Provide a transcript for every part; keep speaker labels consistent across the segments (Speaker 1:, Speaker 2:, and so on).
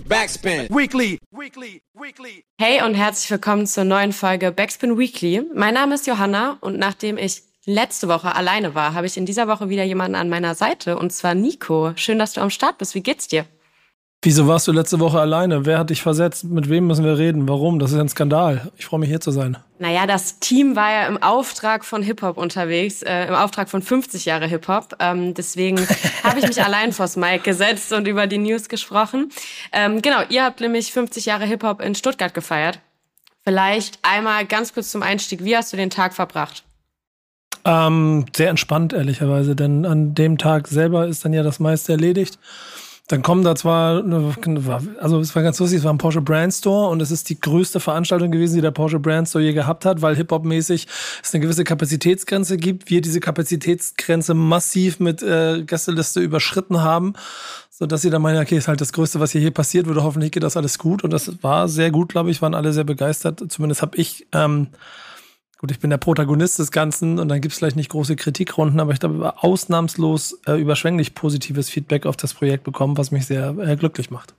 Speaker 1: Backspin. Weekly. Weekly.
Speaker 2: Weekly. Hey und herzlich willkommen zur neuen Folge Backspin Weekly. Mein Name ist Johanna und nachdem ich letzte Woche alleine war, habe ich in dieser Woche wieder jemanden an meiner Seite und zwar Nico. Schön, dass du am Start bist. Wie geht's dir?
Speaker 3: Wieso warst du letzte Woche alleine? Wer hat dich versetzt? Mit wem müssen wir reden? Warum? Das ist ein Skandal. Ich freue mich hier zu sein.
Speaker 2: Naja, das Team war ja im Auftrag von Hip-Hop unterwegs, äh, im Auftrag von 50 Jahre Hip-Hop. Ähm, deswegen habe ich mich allein vors Mic gesetzt und über die News gesprochen. Ähm, genau, ihr habt nämlich 50 Jahre Hip-Hop in Stuttgart gefeiert. Vielleicht einmal ganz kurz zum Einstieg. Wie hast du den Tag verbracht?
Speaker 3: Ähm, sehr entspannt, ehrlicherweise, denn an dem Tag selber ist dann ja das meiste erledigt. Dann kommen da zwar, also es war ganz lustig, es war ein Porsche Brand Store und es ist die größte Veranstaltung gewesen, die der Porsche Brand Store je gehabt hat, weil Hip-Hop-mäßig es eine gewisse Kapazitätsgrenze gibt. Wir diese Kapazitätsgrenze massiv mit äh, Gästeliste überschritten haben, so dass sie dann meinen, okay, ist halt das Größte, was hier hier passiert, würde hoffentlich geht das alles gut und das war sehr gut, glaube ich, waren alle sehr begeistert. Zumindest habe ich ähm, Gut, ich bin der Protagonist des Ganzen und dann gibt es vielleicht nicht große Kritikrunden, aber ich glaube, ausnahmslos äh, überschwänglich positives Feedback auf das Projekt bekommen, was mich sehr äh, glücklich macht.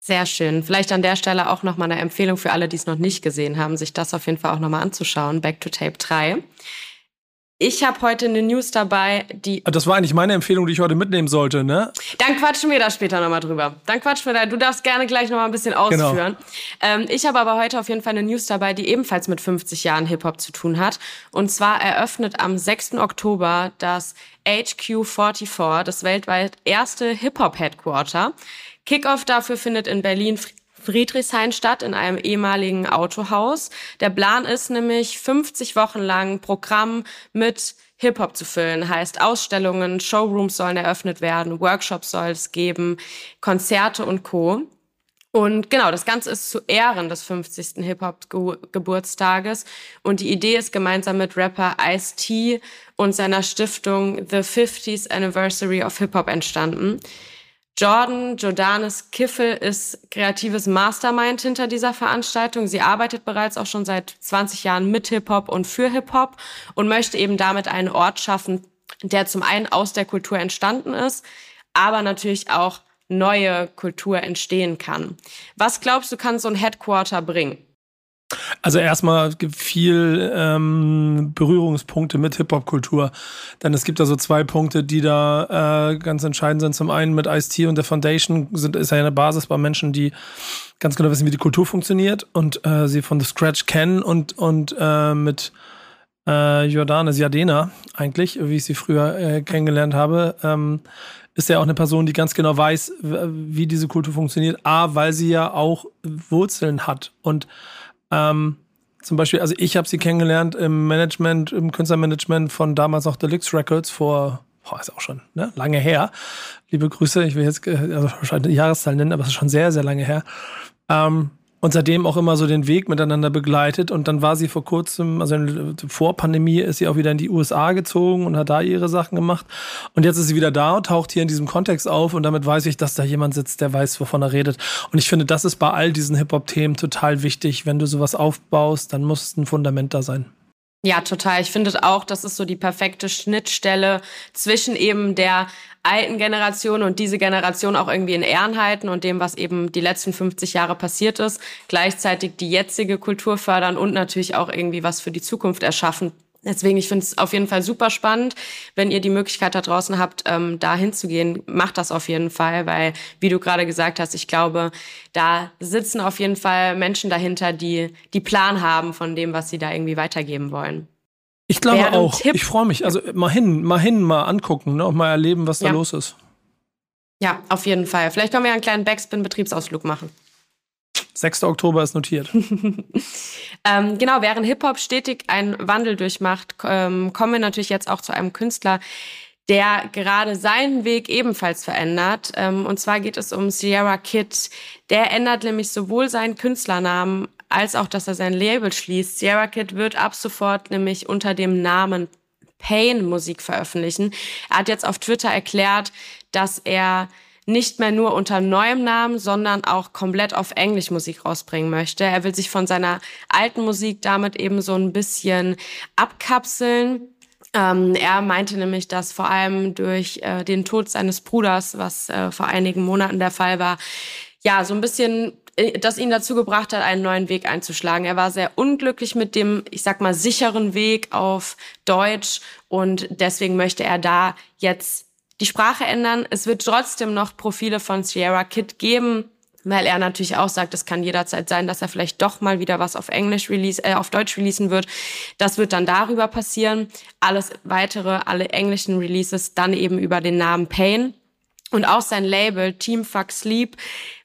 Speaker 2: Sehr schön. Vielleicht an der Stelle auch nochmal eine Empfehlung für alle, die es noch nicht gesehen haben, sich das auf jeden Fall auch nochmal anzuschauen. Back to Tape 3. Ich habe heute eine News dabei, die.
Speaker 3: Das war eigentlich meine Empfehlung, die ich heute mitnehmen sollte, ne?
Speaker 2: Dann quatschen wir da später nochmal drüber. Dann quatschen wir da. Du darfst gerne gleich nochmal ein bisschen genau. ausführen. Genau. Ähm, ich habe aber heute auf jeden Fall eine News dabei, die ebenfalls mit 50 Jahren Hip-Hop zu tun hat. Und zwar eröffnet am 6. Oktober das HQ44, das weltweit erste Hip-Hop-Headquarter. Kickoff dafür findet in Berlin Friedrichshain statt, in einem ehemaligen Autohaus. Der Plan ist nämlich 50 Wochen lang Programm mit Hip-Hop zu füllen. Heißt Ausstellungen, Showrooms sollen eröffnet werden, Workshops soll es geben, Konzerte und Co. Und genau, das Ganze ist zu Ehren des 50. Hip-Hop-Geburtstages. Und die Idee ist gemeinsam mit Rapper Ice-T und seiner Stiftung The 50th Anniversary of Hip-Hop entstanden. Jordan Jordanes Kiffel ist kreatives Mastermind hinter dieser Veranstaltung. Sie arbeitet bereits auch schon seit 20 Jahren mit Hip-Hop und für Hip-Hop und möchte eben damit einen Ort schaffen, der zum einen aus der Kultur entstanden ist, aber natürlich auch neue Kultur entstehen kann. Was glaubst du, kann so ein Headquarter bringen?
Speaker 3: Also erstmal gibt viel ähm, Berührungspunkte mit Hip-Hop-Kultur. Denn es gibt da so zwei Punkte, die da äh, ganz entscheidend sind. Zum einen mit Ice-T und der Foundation sind, ist ja eine Basis bei Menschen, die ganz genau wissen, wie die Kultur funktioniert und äh, sie von The Scratch kennen und, und äh, mit äh, Jordanes Jadena eigentlich, wie ich sie früher äh, kennengelernt habe, ähm, ist ja auch eine Person, die ganz genau weiß, wie diese Kultur funktioniert. A, weil sie ja auch Wurzeln hat und ähm, zum Beispiel, also ich habe sie kennengelernt im Management, im Künstlermanagement von damals noch Deluxe Records vor, boah, ist auch schon ne, lange her. Liebe Grüße, ich will jetzt äh, also wahrscheinlich Jahreszahl nennen, aber es ist schon sehr, sehr lange her. Ähm, und seitdem auch immer so den Weg miteinander begleitet. Und dann war sie vor kurzem, also vor Pandemie, ist sie auch wieder in die USA gezogen und hat da ihre Sachen gemacht. Und jetzt ist sie wieder da und taucht hier in diesem Kontext auf. Und damit weiß ich, dass da jemand sitzt, der weiß, wovon er redet. Und ich finde, das ist bei all diesen Hip-Hop-Themen total wichtig. Wenn du sowas aufbaust, dann muss ein Fundament da sein.
Speaker 2: Ja, total. Ich finde auch, das ist so die perfekte Schnittstelle zwischen eben der alten Generation und diese Generation auch irgendwie in Ehren halten und dem, was eben die letzten 50 Jahre passiert ist, gleichzeitig die jetzige Kultur fördern und natürlich auch irgendwie was für die Zukunft erschaffen. Deswegen, ich finde es auf jeden Fall super spannend. Wenn ihr die Möglichkeit da draußen habt, ähm, da hinzugehen, macht das auf jeden Fall, weil, wie du gerade gesagt hast, ich glaube, da sitzen auf jeden Fall Menschen dahinter, die die Plan haben von dem, was sie da irgendwie weitergeben wollen.
Speaker 3: Ich glaube Während auch. Tipp ich freue mich. Also mal hin, mal hin, mal angucken ne, und mal erleben, was da los ist.
Speaker 2: Ja, auf jeden Fall. Vielleicht können wir einen kleinen Backspin-Betriebsausflug machen.
Speaker 3: 6. Oktober ist notiert.
Speaker 2: ähm, genau, während Hip-Hop stetig einen Wandel durchmacht, ähm, kommen wir natürlich jetzt auch zu einem Künstler, der gerade seinen Weg ebenfalls verändert. Ähm, und zwar geht es um Sierra Kid. Der ändert nämlich sowohl seinen Künstlernamen als auch, dass er sein Label schließt. Sierra Kid wird ab sofort nämlich unter dem Namen Pain Musik veröffentlichen. Er hat jetzt auf Twitter erklärt, dass er nicht mehr nur unter neuem Namen, sondern auch komplett auf Englisch Musik rausbringen möchte. Er will sich von seiner alten Musik damit eben so ein bisschen abkapseln. Ähm, er meinte nämlich, dass vor allem durch äh, den Tod seines Bruders, was äh, vor einigen Monaten der Fall war, ja, so ein bisschen äh, das ihn dazu gebracht hat, einen neuen Weg einzuschlagen. Er war sehr unglücklich mit dem, ich sag mal, sicheren Weg auf Deutsch und deswegen möchte er da jetzt die Sprache ändern. Es wird trotzdem noch Profile von Sierra Kid geben, weil er natürlich auch sagt, es kann jederzeit sein, dass er vielleicht doch mal wieder was auf Englisch release, äh, auf Deutsch releasen wird. Das wird dann darüber passieren. Alles weitere, alle englischen Releases dann eben über den Namen Pain. Und auch sein Label Team Fuck Sleep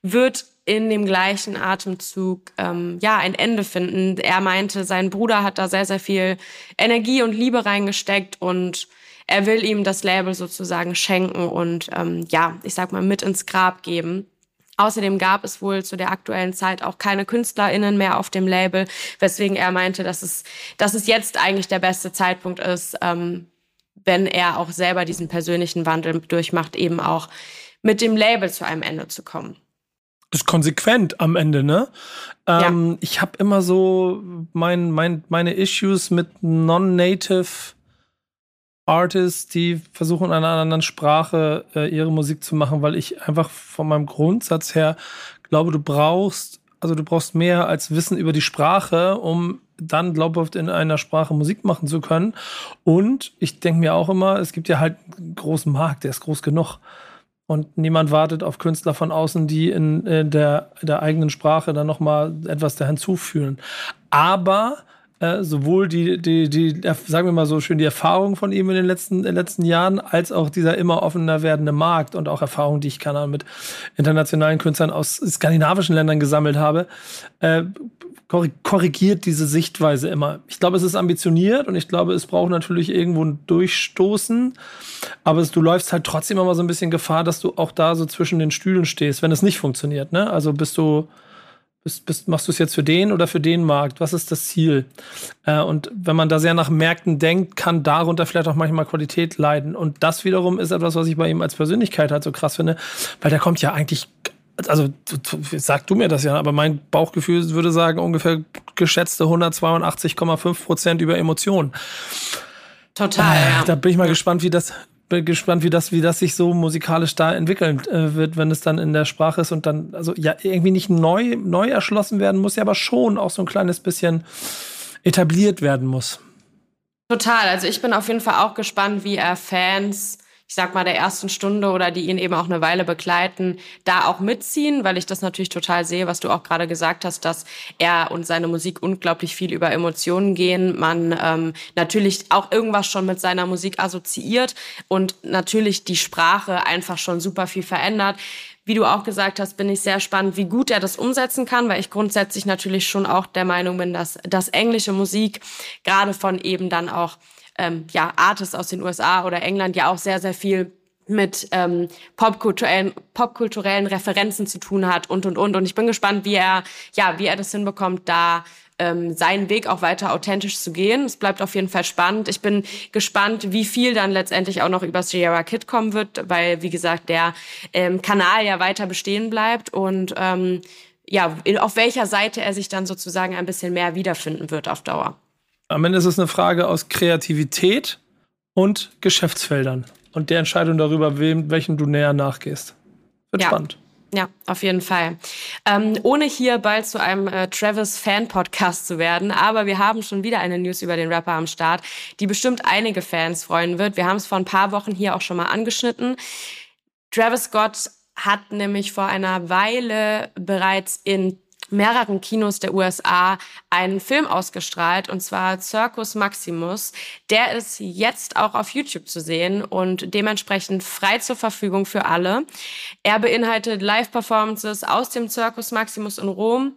Speaker 2: wird in dem gleichen Atemzug ähm, ja ein Ende finden. Er meinte, sein Bruder hat da sehr, sehr viel Energie und Liebe reingesteckt und er will ihm das Label sozusagen schenken und ähm, ja, ich sag mal, mit ins Grab geben. Außerdem gab es wohl zu der aktuellen Zeit auch keine KünstlerInnen mehr auf dem Label, weswegen er meinte, dass es, dass es jetzt eigentlich der beste Zeitpunkt ist, ähm, wenn er auch selber diesen persönlichen Wandel durchmacht, eben auch mit dem Label zu einem Ende zu kommen
Speaker 3: das ist konsequent am Ende, ne? Ähm, ja. Ich habe immer so mein, mein, meine Issues mit non-native Artists, die versuchen in einer anderen Sprache äh, ihre Musik zu machen, weil ich einfach von meinem Grundsatz her glaube, du brauchst, also du brauchst mehr als Wissen über die Sprache, um dann glaubhaft in einer Sprache Musik machen zu können. Und ich denke mir auch immer, es gibt ja halt einen großen Markt, der ist groß genug. Und niemand wartet auf Künstler von außen, die in, in der, der eigenen Sprache dann nochmal etwas da hinzufügen. Aber äh, sowohl die, die, die, sagen wir mal so schön, die Erfahrung von ihm in den letzten, den letzten Jahren, als auch dieser immer offener werdende Markt und auch Erfahrungen, die ich Ahnung, mit internationalen Künstlern aus skandinavischen Ländern gesammelt habe, äh, korrigiert diese Sichtweise immer. Ich glaube, es ist ambitioniert und ich glaube, es braucht natürlich irgendwo ein Durchstoßen. Aber es, du läufst halt trotzdem immer so ein bisschen Gefahr, dass du auch da so zwischen den Stühlen stehst, wenn es nicht funktioniert. Ne? Also bist du, bist, bist, machst du es jetzt für den oder für den Markt? Was ist das Ziel? Äh, und wenn man da sehr nach Märkten denkt, kann darunter vielleicht auch manchmal Qualität leiden. Und das wiederum ist etwas, was ich bei ihm als Persönlichkeit halt so krass finde, weil der kommt ja eigentlich also sag du mir das ja, aber mein Bauchgefühl würde sagen, ungefähr geschätzte 182,5 Prozent über Emotionen.
Speaker 2: Total. Äh,
Speaker 3: ja. Da bin ich mal gespannt, wie das, bin gespannt, wie das, wie das sich so musikalisch da entwickeln äh, wird, wenn es dann in der Sprache ist und dann, also ja, irgendwie nicht neu, neu erschlossen werden muss, ja, aber schon auch so ein kleines bisschen etabliert werden muss.
Speaker 2: Total. Also ich bin auf jeden Fall auch gespannt, wie er Fans ich sag mal, der ersten Stunde oder die ihn eben auch eine Weile begleiten, da auch mitziehen, weil ich das natürlich total sehe, was du auch gerade gesagt hast, dass er und seine Musik unglaublich viel über Emotionen gehen. Man ähm, natürlich auch irgendwas schon mit seiner Musik assoziiert und natürlich die Sprache einfach schon super viel verändert wie du auch gesagt hast, bin ich sehr spannend, wie gut er das umsetzen kann, weil ich grundsätzlich natürlich schon auch der Meinung bin, dass, dass englische Musik gerade von eben dann auch ähm, ja, Artists aus den USA oder England ja auch sehr, sehr viel mit ähm, popkulturellen, popkulturellen Referenzen zu tun hat und und und und ich bin gespannt, wie er ja wie er das hinbekommt, da ähm, seinen Weg auch weiter authentisch zu gehen. Es bleibt auf jeden Fall spannend. Ich bin gespannt, wie viel dann letztendlich auch noch über Sierra Kid kommen wird, weil wie gesagt der ähm, Kanal ja weiter bestehen bleibt und ähm, ja auf welcher Seite er sich dann sozusagen ein bisschen mehr wiederfinden wird auf Dauer.
Speaker 3: Am Ende ist es eine Frage aus Kreativität und Geschäftsfeldern und der Entscheidung darüber, wem, welchen du näher nachgehst. Wird
Speaker 2: ja.
Speaker 3: spannend.
Speaker 2: Ja, auf jeden Fall. Ähm, ohne hier bald zu einem äh, Travis-Fan-Podcast zu werden, aber wir haben schon wieder eine News über den Rapper am Start, die bestimmt einige Fans freuen wird. Wir haben es vor ein paar Wochen hier auch schon mal angeschnitten. Travis Scott hat nämlich vor einer Weile bereits in mehreren Kinos der USA einen Film ausgestrahlt, und zwar Circus Maximus. Der ist jetzt auch auf YouTube zu sehen und dementsprechend frei zur Verfügung für alle. Er beinhaltet Live-Performances aus dem Circus Maximus in Rom,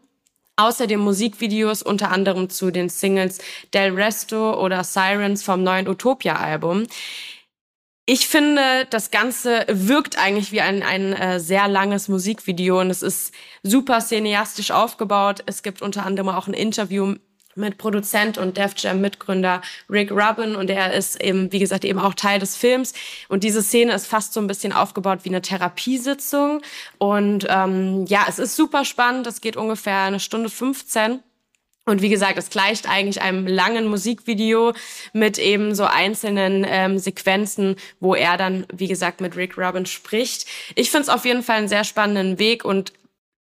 Speaker 2: Außerdem Musikvideos unter anderem zu den Singles Del Resto oder Sirens vom neuen Utopia-Album. Ich finde, das Ganze wirkt eigentlich wie ein, ein äh, sehr langes Musikvideo und es ist super cineastisch aufgebaut. Es gibt unter anderem auch ein Interview mit Produzent und Def Jam Mitgründer Rick Rubin und er ist eben, wie gesagt, eben auch Teil des Films. Und diese Szene ist fast so ein bisschen aufgebaut wie eine Therapiesitzung. Und ähm, ja, es ist super spannend, es geht ungefähr eine Stunde 15 und wie gesagt, es gleicht eigentlich einem langen Musikvideo mit eben so einzelnen ähm, Sequenzen, wo er dann, wie gesagt, mit Rick Rubin spricht. Ich finde es auf jeden Fall einen sehr spannenden Weg und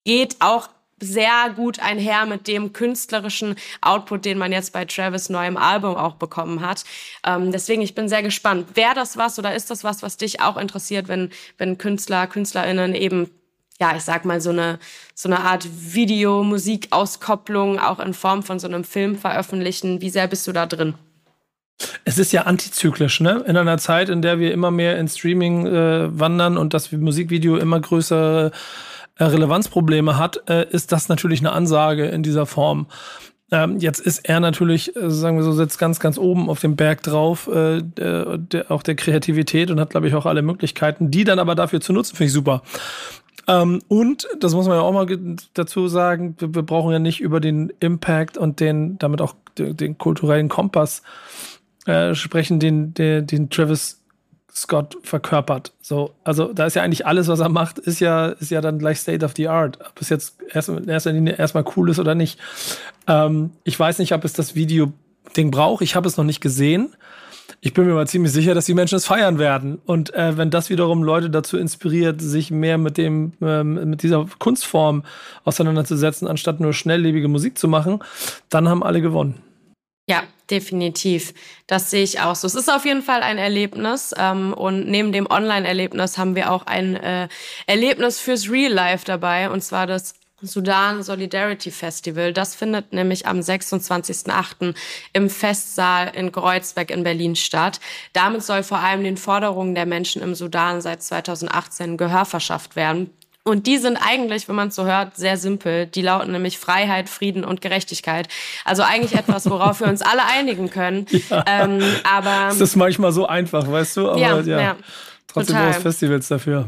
Speaker 2: geht auch sehr gut einher mit dem künstlerischen Output, den man jetzt bei Travis neuem Album auch bekommen hat. Ähm, deswegen, ich bin sehr gespannt. Wäre das was oder ist das was, was dich auch interessiert, wenn, wenn Künstler, KünstlerInnen eben ja, ich sag mal, so eine, so eine Art Video-Musik-Auskopplung auch in Form von so einem Film veröffentlichen. Wie sehr bist du da drin?
Speaker 3: Es ist ja antizyklisch, ne? In einer Zeit, in der wir immer mehr in Streaming äh, wandern und das Musikvideo immer größere äh, Relevanzprobleme hat, äh, ist das natürlich eine Ansage in dieser Form. Ähm, jetzt ist er natürlich, äh, sagen wir so, sitzt ganz, ganz oben auf dem Berg drauf, äh, der, der, auch der Kreativität und hat, glaube ich, auch alle Möglichkeiten, die dann aber dafür zu nutzen, finde ich super. Ähm, und, das muss man ja auch mal dazu sagen, wir, wir, brauchen ja nicht über den Impact und den, damit auch den, den kulturellen Kompass äh, sprechen, den, den, den Travis Scott verkörpert. So, also da ist ja eigentlich alles, was er macht, ist ja, ist ja dann gleich State of the Art. Ob es jetzt erst, in erster Linie erstmal cool ist oder nicht. Ähm, ich weiß nicht, ob es das Video-Ding braucht. Ich habe es noch nicht gesehen. Ich bin mir aber ziemlich sicher, dass die Menschen es feiern werden. Und äh, wenn das wiederum Leute dazu inspiriert, sich mehr mit dem, ähm, mit dieser Kunstform auseinanderzusetzen, anstatt nur schnelllebige Musik zu machen, dann haben alle gewonnen.
Speaker 2: Ja, definitiv. Das sehe ich auch so. Es ist auf jeden Fall ein Erlebnis. Ähm, und neben dem Online-Erlebnis haben wir auch ein äh, Erlebnis fürs Real Life dabei. Und zwar das Sudan Solidarity Festival. Das findet nämlich am 26.08. im Festsaal in Kreuzberg in Berlin statt. Damit soll vor allem den Forderungen der Menschen im Sudan seit 2018 Gehör verschafft werden. Und die sind eigentlich, wenn man es so hört, sehr simpel. Die lauten nämlich Freiheit, Frieden und Gerechtigkeit. Also eigentlich etwas, worauf wir uns alle einigen können. Ja, ähm, aber
Speaker 3: es ist manchmal so einfach, weißt du? Aber ja, ja, ja trotzdem brauchst Festivals dafür.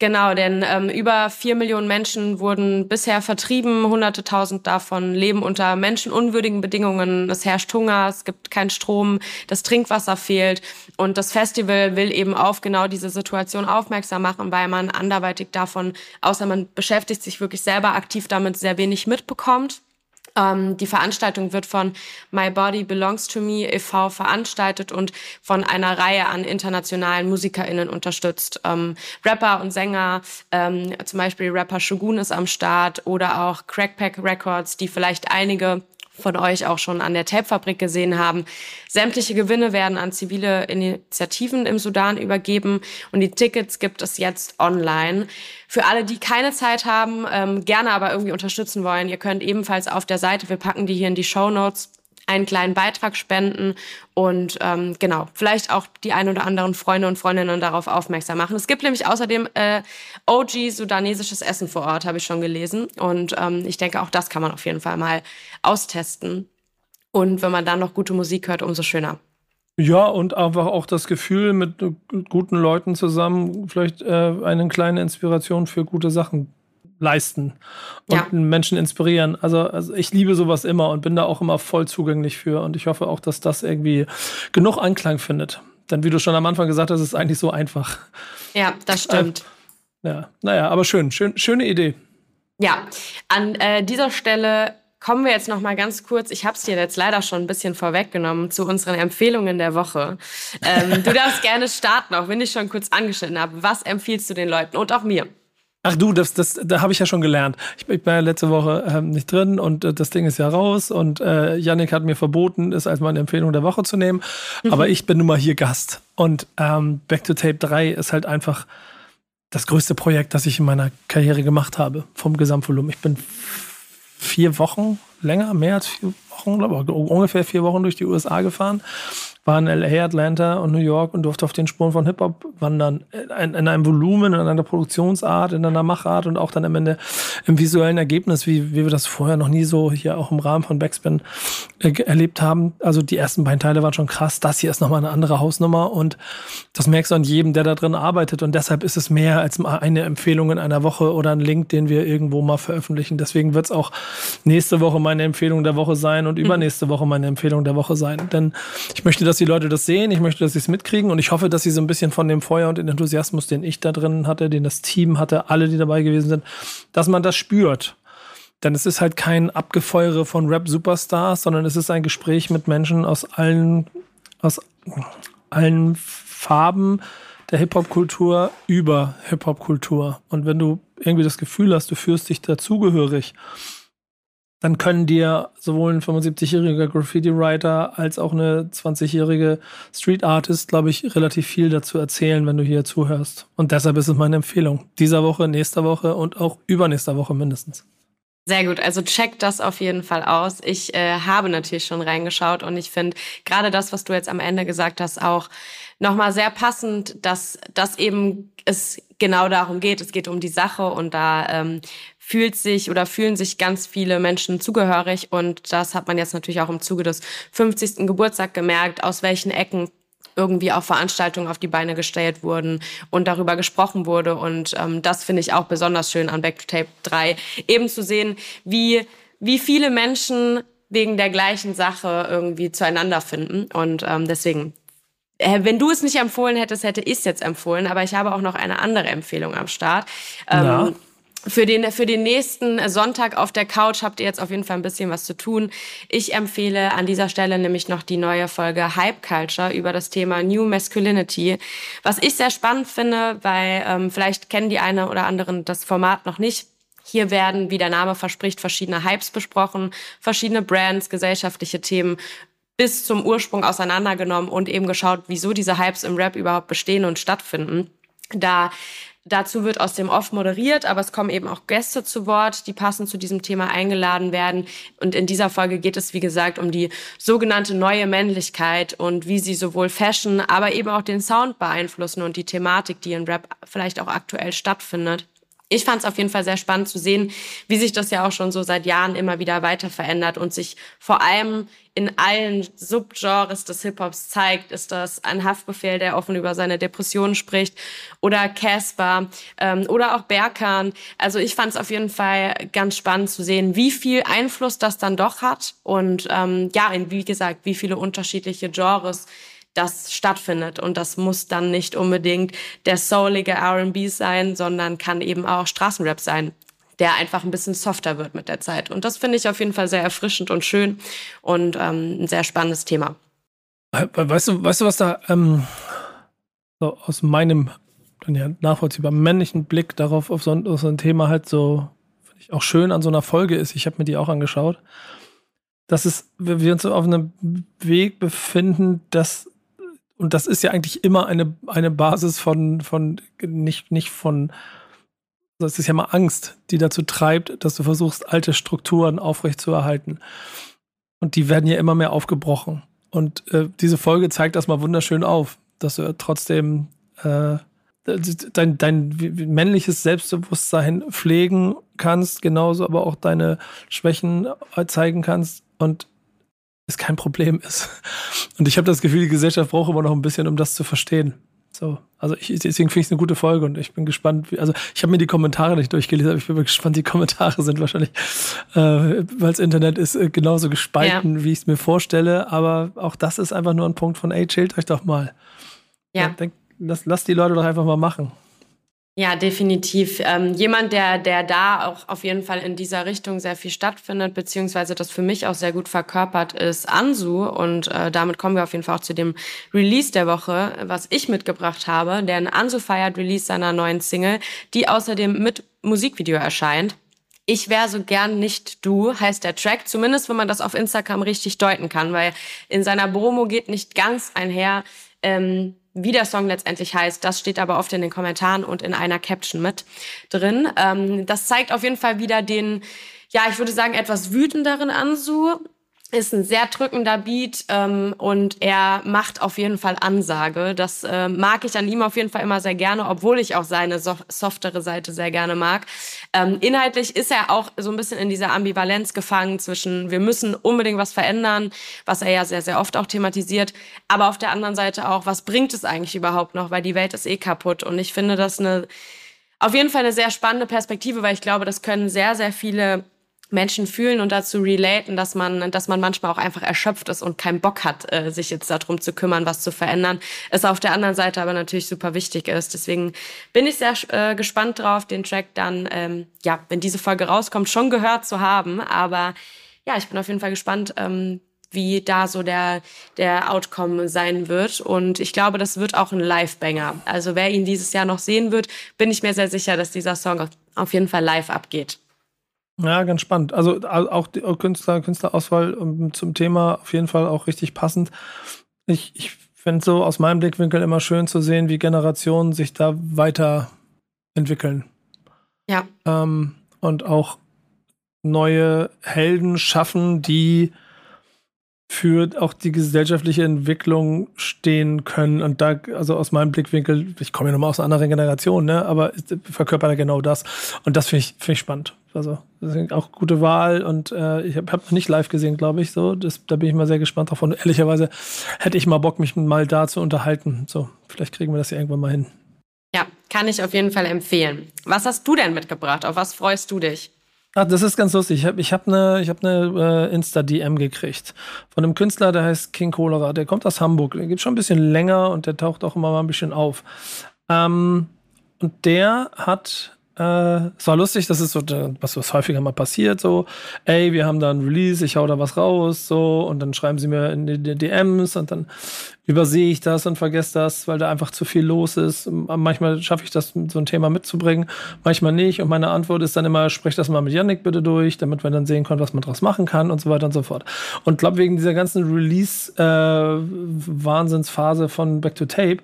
Speaker 2: Genau, denn ähm, über vier Millionen Menschen wurden bisher vertrieben, hunderte tausend davon leben unter menschenunwürdigen Bedingungen. Es herrscht Hunger, es gibt keinen Strom, das Trinkwasser fehlt. Und das Festival will eben auf genau diese Situation aufmerksam machen, weil man anderweitig davon, außer man beschäftigt sich wirklich selber aktiv damit, sehr wenig mitbekommt. Ähm, die Veranstaltung wird von My Body Belongs to Me e.V. veranstaltet und von einer Reihe an internationalen MusikerInnen unterstützt. Ähm, Rapper und Sänger, ähm, zum Beispiel Rapper Shogun ist am Start oder auch Crackpack Records, die vielleicht einige von euch auch schon an der Tapefabrik gesehen haben. Sämtliche Gewinne werden an zivile Initiativen im Sudan übergeben und die Tickets gibt es jetzt online. Für alle, die keine Zeit haben, ähm, gerne aber irgendwie unterstützen wollen, ihr könnt ebenfalls auf der Seite, wir packen die hier in die Show Notes, einen kleinen Beitrag spenden und ähm, genau, vielleicht auch die ein oder anderen Freunde und Freundinnen darauf aufmerksam machen. Es gibt nämlich außerdem äh, OG sudanesisches Essen vor Ort, habe ich schon gelesen. Und ähm, ich denke, auch das kann man auf jeden Fall mal austesten. Und wenn man dann noch gute Musik hört, umso schöner.
Speaker 3: Ja, und einfach auch das Gefühl, mit guten Leuten zusammen vielleicht äh, eine kleine Inspiration für gute Sachen leisten und ja. Menschen inspirieren. Also, also ich liebe sowas immer und bin da auch immer voll zugänglich für. Und ich hoffe auch, dass das irgendwie genug Anklang findet. Denn wie du schon am Anfang gesagt hast, ist es eigentlich so einfach.
Speaker 2: Ja, das stimmt.
Speaker 3: Äh, ja, naja, aber schön, schön, schöne Idee.
Speaker 2: Ja, an äh, dieser Stelle kommen wir jetzt noch mal ganz kurz. Ich habe es dir jetzt leider schon ein bisschen vorweggenommen zu unseren Empfehlungen der Woche. Ähm, du darfst gerne starten, auch wenn ich schon kurz angeschnitten habe. Was empfiehlst du den Leuten und auch mir?
Speaker 3: Ach du, das, das, da habe ich ja schon gelernt. Ich, ich war ja letzte Woche ähm, nicht drin und äh, das Ding ist ja raus und äh, Yannick hat mir verboten, es als meine Empfehlung der Woche zu nehmen. Mhm. Aber ich bin nun mal hier Gast. Und ähm, Back to Tape 3 ist halt einfach das größte Projekt, das ich in meiner Karriere gemacht habe, vom Gesamtvolumen. Ich bin vier Wochen, länger, mehr als vier Wochen, glaube ich, ungefähr vier Wochen durch die USA gefahren war in LA, Atlanta und New York und durfte auf den Spuren von Hip-Hop wandern. In, in, einem Volumen, in einer Produktionsart, in einer Machart und auch dann am Ende im visuellen Ergebnis, wie, wie wir das vorher noch nie so hier auch im Rahmen von Backspin äh, erlebt haben. Also die ersten beiden Teile waren schon krass. Das hier ist nochmal eine andere Hausnummer und das merkst du an jedem, der da drin arbeitet und deshalb ist es mehr als eine Empfehlung in einer Woche oder ein Link, den wir irgendwo mal veröffentlichen. Deswegen wird es auch nächste Woche meine Empfehlung der Woche sein und mhm. übernächste Woche meine Empfehlung der Woche sein. Denn ich möchte das die Leute das sehen, ich möchte, dass sie es mitkriegen und ich hoffe, dass sie so ein bisschen von dem Feuer und den Enthusiasmus, den ich da drin hatte, den das Team hatte, alle, die dabei gewesen sind, dass man das spürt. Denn es ist halt kein Abgefeuere von Rap-Superstars, sondern es ist ein Gespräch mit Menschen aus allen, aus allen Farben der Hip-Hop-Kultur über Hip-Hop-Kultur. Und wenn du irgendwie das Gefühl hast, du fühlst dich dazugehörig, dann können dir sowohl ein 75-jähriger Graffiti-Writer als auch eine 20-jährige Street-Artist, glaube ich, relativ viel dazu erzählen, wenn du hier zuhörst. Und deshalb ist es meine Empfehlung. Dieser Woche, nächster Woche und auch übernächster Woche mindestens.
Speaker 2: Sehr gut, also check das auf jeden Fall aus. Ich äh, habe natürlich schon reingeschaut und ich finde gerade das, was du jetzt am Ende gesagt hast, auch nochmal sehr passend, dass das eben es genau darum geht. Es geht um die Sache und da ähm, fühlt sich oder fühlen sich ganz viele Menschen zugehörig und das hat man jetzt natürlich auch im Zuge des 50. Geburtstags gemerkt, aus welchen Ecken irgendwie auch Veranstaltungen auf die Beine gestellt wurden und darüber gesprochen wurde. Und ähm, das finde ich auch besonders schön an Back to Tape 3, eben zu sehen, wie, wie viele Menschen wegen der gleichen Sache irgendwie zueinander finden. Und ähm, deswegen, wenn du es nicht empfohlen hättest, hätte ich es jetzt empfohlen. Aber ich habe auch noch eine andere Empfehlung am Start. Ähm, für den, für den nächsten Sonntag auf der Couch habt ihr jetzt auf jeden Fall ein bisschen was zu tun. Ich empfehle an dieser Stelle nämlich noch die neue Folge Hype Culture über das Thema New Masculinity. Was ich sehr spannend finde, weil ähm, vielleicht kennen die eine oder anderen das Format noch nicht. Hier werden, wie der Name verspricht, verschiedene Hypes besprochen, verschiedene Brands, gesellschaftliche Themen bis zum Ursprung auseinandergenommen und eben geschaut, wieso diese Hypes im Rap überhaupt bestehen und stattfinden. Da Dazu wird aus dem Off moderiert, aber es kommen eben auch Gäste zu Wort, die passend zu diesem Thema eingeladen werden. Und in dieser Folge geht es, wie gesagt, um die sogenannte neue Männlichkeit und wie sie sowohl Fashion, aber eben auch den Sound beeinflussen und die Thematik, die in Rap vielleicht auch aktuell stattfindet ich fand es auf jeden Fall sehr spannend zu sehen, wie sich das ja auch schon so seit Jahren immer wieder weiter verändert und sich vor allem in allen Subgenres des Hip-Hops zeigt. Ist das ein Haftbefehl, der offen über seine Depressionen spricht oder Casper ähm, oder auch Berkan. Also ich fand es auf jeden Fall ganz spannend zu sehen, wie viel Einfluss das dann doch hat und ähm, ja, in, wie gesagt, wie viele unterschiedliche Genres das stattfindet. Und das muss dann nicht unbedingt der soulige RB sein, sondern kann eben auch Straßenrap sein der einfach ein bisschen softer wird mit der Zeit. Und das finde ich auf jeden Fall sehr erfrischend und schön und ähm, ein sehr spannendes Thema.
Speaker 3: Weißt du, weißt du, was da ähm, so aus meinem dann ja nachvollziehbar männlichen Blick darauf auf so, ein, auf so ein Thema halt so ich auch schön an so einer Folge ist. Ich habe mir die auch angeschaut, dass es wir uns auf einem Weg befinden, dass und das ist ja eigentlich immer eine, eine Basis von, von nicht, nicht von, das ist ja mal Angst, die dazu treibt, dass du versuchst, alte Strukturen aufrechtzuerhalten. Und die werden ja immer mehr aufgebrochen. Und äh, diese Folge zeigt das mal wunderschön auf, dass du trotzdem äh, dein, dein männliches Selbstbewusstsein pflegen kannst, genauso aber auch deine Schwächen zeigen kannst und es kein Problem ist. Und ich habe das Gefühl, die Gesellschaft braucht immer noch ein bisschen, um das zu verstehen. So, also ich, deswegen finde ich es eine gute Folge und ich bin gespannt. Wie, also ich habe mir die Kommentare nicht durchgelesen, aber ich bin gespannt. Die Kommentare sind wahrscheinlich, äh, weil das Internet ist äh, genauso gespalten, ja. wie ich es mir vorstelle. Aber auch das ist einfach nur ein Punkt von, ey, chillt euch doch mal. Ja. ja denk, lass, lass die Leute doch einfach mal machen.
Speaker 2: Ja, definitiv. Ähm, jemand, der, der da auch auf jeden Fall in dieser Richtung sehr viel stattfindet, beziehungsweise das für mich auch sehr gut verkörpert, ist Ansu. Und äh, damit kommen wir auf jeden Fall auch zu dem Release der Woche, was ich mitgebracht habe. Denn Ansu feiert Release seiner neuen Single, die außerdem mit Musikvideo erscheint. Ich wäre so gern nicht du, heißt der Track, zumindest wenn man das auf Instagram richtig deuten kann, weil in seiner Promo geht nicht ganz einher, ähm, wie der Song letztendlich heißt, das steht aber oft in den Kommentaren und in einer Caption mit drin. Ähm, das zeigt auf jeden Fall wieder den, ja, ich würde sagen, etwas wütenderen Ansu ist ein sehr drückender Beat ähm, und er macht auf jeden Fall Ansage. Das äh, mag ich an ihm auf jeden Fall immer sehr gerne, obwohl ich auch seine so softere Seite sehr gerne mag. Ähm, inhaltlich ist er auch so ein bisschen in dieser Ambivalenz gefangen zwischen, wir müssen unbedingt was verändern, was er ja sehr, sehr oft auch thematisiert, aber auf der anderen Seite auch, was bringt es eigentlich überhaupt noch, weil die Welt ist eh kaputt. Und ich finde das eine, auf jeden Fall eine sehr spannende Perspektive, weil ich glaube, das können sehr, sehr viele Menschen fühlen und dazu relaten, dass man, dass man manchmal auch einfach erschöpft ist und keinen Bock hat, äh, sich jetzt darum zu kümmern, was zu verändern. Es auf der anderen Seite aber natürlich super wichtig ist. Deswegen bin ich sehr äh, gespannt drauf, den Track dann, ähm, ja, wenn diese Folge rauskommt, schon gehört zu haben. Aber ja, ich bin auf jeden Fall gespannt, ähm, wie da so der, der Outcome sein wird. Und ich glaube, das wird auch ein Live-Banger. Also wer ihn dieses Jahr noch sehen wird, bin ich mir sehr sicher, dass dieser Song auf jeden Fall live abgeht.
Speaker 3: Ja, ganz spannend. Also auch die Künstler, Künstlerauswahl zum Thema auf jeden Fall auch richtig passend. Ich, ich finde so aus meinem Blickwinkel immer schön zu sehen, wie Generationen sich da weiterentwickeln.
Speaker 2: Ja.
Speaker 3: Ähm, und auch neue Helden schaffen, die für auch die gesellschaftliche Entwicklung stehen können. Und da, also aus meinem Blickwinkel, ich komme ja nochmal aus einer anderen Generation, ne, aber verkörpert er genau das. Und das finde ich, finde ich spannend. Also, das ist auch gute Wahl und äh, ich habe hab noch nicht live gesehen, glaube ich. So, das, da bin ich mal sehr gespannt drauf. Und ehrlicherweise hätte ich mal Bock, mich mal da zu unterhalten. So, vielleicht kriegen wir das ja irgendwann mal hin.
Speaker 2: Ja, kann ich auf jeden Fall empfehlen. Was hast du denn mitgebracht? Auf was freust du dich?
Speaker 3: Ach, das ist ganz lustig. Ich habe ich hab eine hab ne, äh, Insta-DM gekriegt von einem Künstler, der heißt King Cholera. Der kommt aus Hamburg. Der gibt schon ein bisschen länger und der taucht auch immer mal ein bisschen auf. Ähm, und der hat äh, es war lustig, das ist so, was, was häufiger mal passiert, so, ey, wir haben da ein Release, ich hau da was raus, so, und dann schreiben sie mir in die, die DMs und dann übersehe ich das und vergesse das, weil da einfach zu viel los ist. Manchmal schaffe ich das, so ein Thema mitzubringen, manchmal nicht. Und meine Antwort ist dann immer, sprech das mal mit Yannick bitte durch, damit wir dann sehen können, was man daraus machen kann und so weiter und so fort. Und glaube, wegen dieser ganzen Release-Wahnsinnsphase äh, von Back to Tape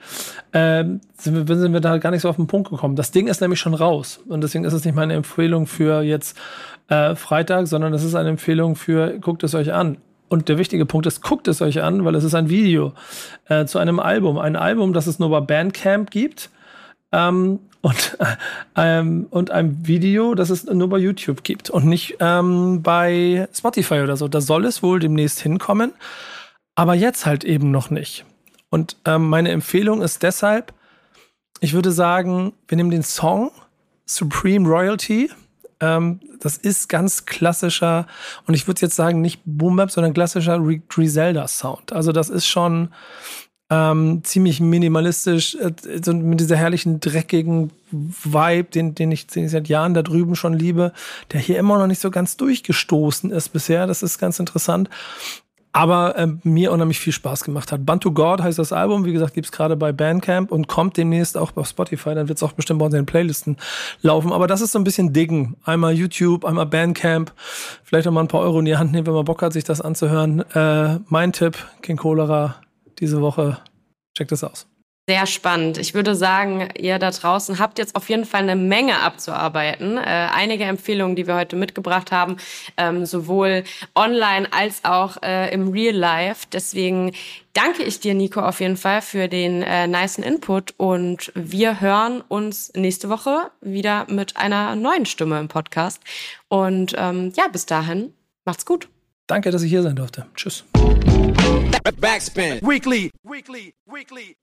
Speaker 3: äh, sind, wir, sind wir da gar nicht so auf den Punkt gekommen. Das Ding ist nämlich schon raus. Und deswegen ist es nicht meine Empfehlung für jetzt äh, Freitag, sondern es ist eine Empfehlung für, guckt es euch an. Und der wichtige Punkt ist, guckt es euch an, weil es ist ein Video äh, zu einem Album. Ein Album, das es nur bei Bandcamp gibt. Ähm, und, äh, ähm, und ein Video, das es nur bei YouTube gibt und nicht ähm, bei Spotify oder so. Da soll es wohl demnächst hinkommen, aber jetzt halt eben noch nicht. Und ähm, meine Empfehlung ist deshalb, ich würde sagen, wir nehmen den Song Supreme Royalty ähm, das ist ganz klassischer, und ich würde jetzt sagen, nicht Boom Bap, sondern klassischer Griselda-Sound. Also das ist schon ähm, ziemlich minimalistisch, äh, so mit dieser herrlichen, dreckigen Vibe, den, den, ich, den ich seit Jahren da drüben schon liebe, der hier immer noch nicht so ganz durchgestoßen ist bisher. Das ist ganz interessant aber äh, mir unheimlich viel Spaß gemacht hat. Bantu God heißt das Album, wie gesagt, gibt's gerade bei Bandcamp und kommt demnächst auch bei Spotify, dann wird's auch bestimmt bei unseren Playlisten laufen. Aber das ist so ein bisschen Diggen. Einmal YouTube, einmal Bandcamp, vielleicht auch mal ein paar Euro in die Hand nehmen, wenn man Bock hat, sich das anzuhören. Äh, mein Tipp, King Cholera, diese Woche, checkt das aus.
Speaker 2: Sehr spannend. Ich würde sagen, ihr da draußen habt jetzt auf jeden Fall eine Menge abzuarbeiten. Äh, einige Empfehlungen, die wir heute mitgebracht haben, ähm, sowohl online als auch äh, im Real Life. Deswegen danke ich dir, Nico, auf jeden Fall für den äh, niceen Input und wir hören uns nächste Woche wieder mit einer neuen Stimme im Podcast. Und ähm, ja, bis dahin, macht's gut.
Speaker 3: Danke, dass ich hier sein durfte. Tschüss.
Speaker 1: Backspin. Weekly. Weekly. Weekly.